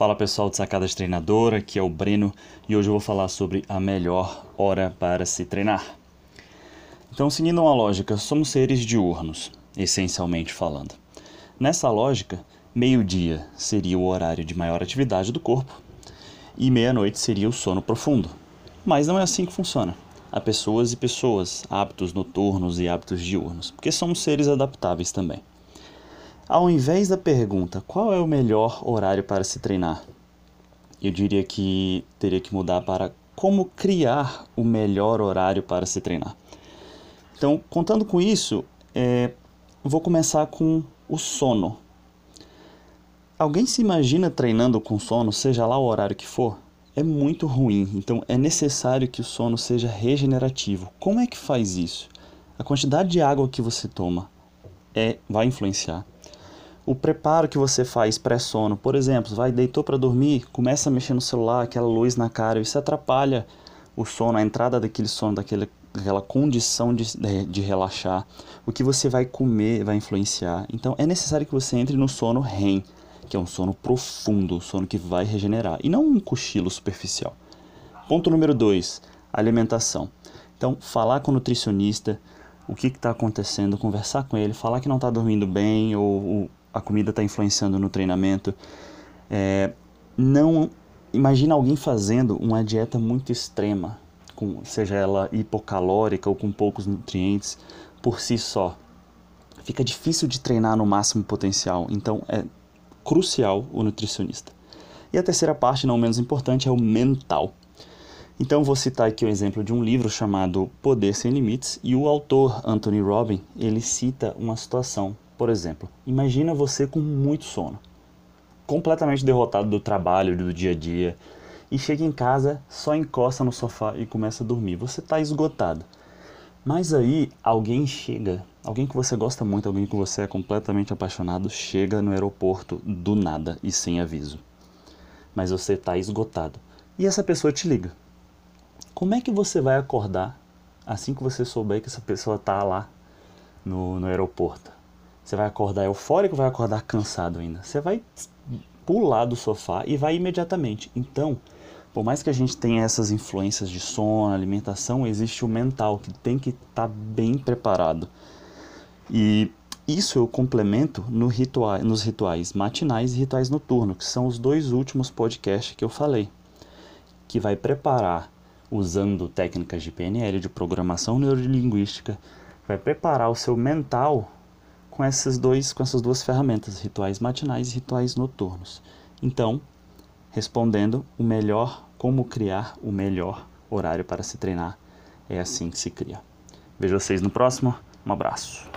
Fala pessoal de Sacada de Treinador, aqui é o Breno e hoje eu vou falar sobre a melhor hora para se treinar. Então, seguindo uma lógica, somos seres diurnos, essencialmente falando. Nessa lógica, meio-dia seria o horário de maior atividade do corpo e meia-noite seria o sono profundo. Mas não é assim que funciona. Há pessoas e pessoas, hábitos noturnos e hábitos diurnos, porque somos seres adaptáveis também. Ao invés da pergunta qual é o melhor horário para se treinar, eu diria que teria que mudar para como criar o melhor horário para se treinar. Então, contando com isso, é, vou começar com o sono. Alguém se imagina treinando com sono, seja lá o horário que for? É muito ruim, então é necessário que o sono seja regenerativo. Como é que faz isso? A quantidade de água que você toma é, vai influenciar o preparo que você faz pré-sono, por exemplo, vai deitou para dormir, começa a mexer no celular, aquela luz na cara, isso atrapalha o sono, a entrada daquele sono, daquele, daquela condição de, de, de relaxar. O que você vai comer vai influenciar. Então é necessário que você entre no sono REM, que é um sono profundo, um sono que vai regenerar, e não um cochilo superficial. Ponto número 2, alimentação. Então, falar com o nutricionista, o que está acontecendo, conversar com ele, falar que não está dormindo bem ou, a comida está influenciando no treinamento. É, não imagina alguém fazendo uma dieta muito extrema, com, seja ela hipocalórica ou com poucos nutrientes, por si só. Fica difícil de treinar no máximo potencial, então é crucial o nutricionista. E a terceira parte, não menos importante, é o mental. Então vou citar aqui o exemplo de um livro chamado Poder Sem Limites e o autor Anthony Robbins, ele cita uma situação por exemplo, imagina você com muito sono, completamente derrotado do trabalho, do dia a dia, e chega em casa, só encosta no sofá e começa a dormir. Você está esgotado. Mas aí alguém chega, alguém que você gosta muito, alguém que você é completamente apaixonado, chega no aeroporto do nada e sem aviso. Mas você está esgotado. E essa pessoa te liga. Como é que você vai acordar assim que você souber que essa pessoa está lá no, no aeroporto? Você vai acordar eufórico ou vai acordar cansado ainda? Você vai pular do sofá e vai imediatamente. Então, por mais que a gente tenha essas influências de sono, alimentação, existe o mental que tem que estar tá bem preparado. E isso eu complemento no ritual, nos rituais matinais e rituais noturnos, que são os dois últimos podcasts que eu falei, que vai preparar usando técnicas de PNL, de programação neurolinguística, vai preparar o seu mental com esses dois, com essas duas ferramentas, rituais matinais e rituais noturnos. Então, respondendo o melhor, como criar o melhor horário para se treinar, é assim que se cria. Vejo vocês no próximo. Um abraço.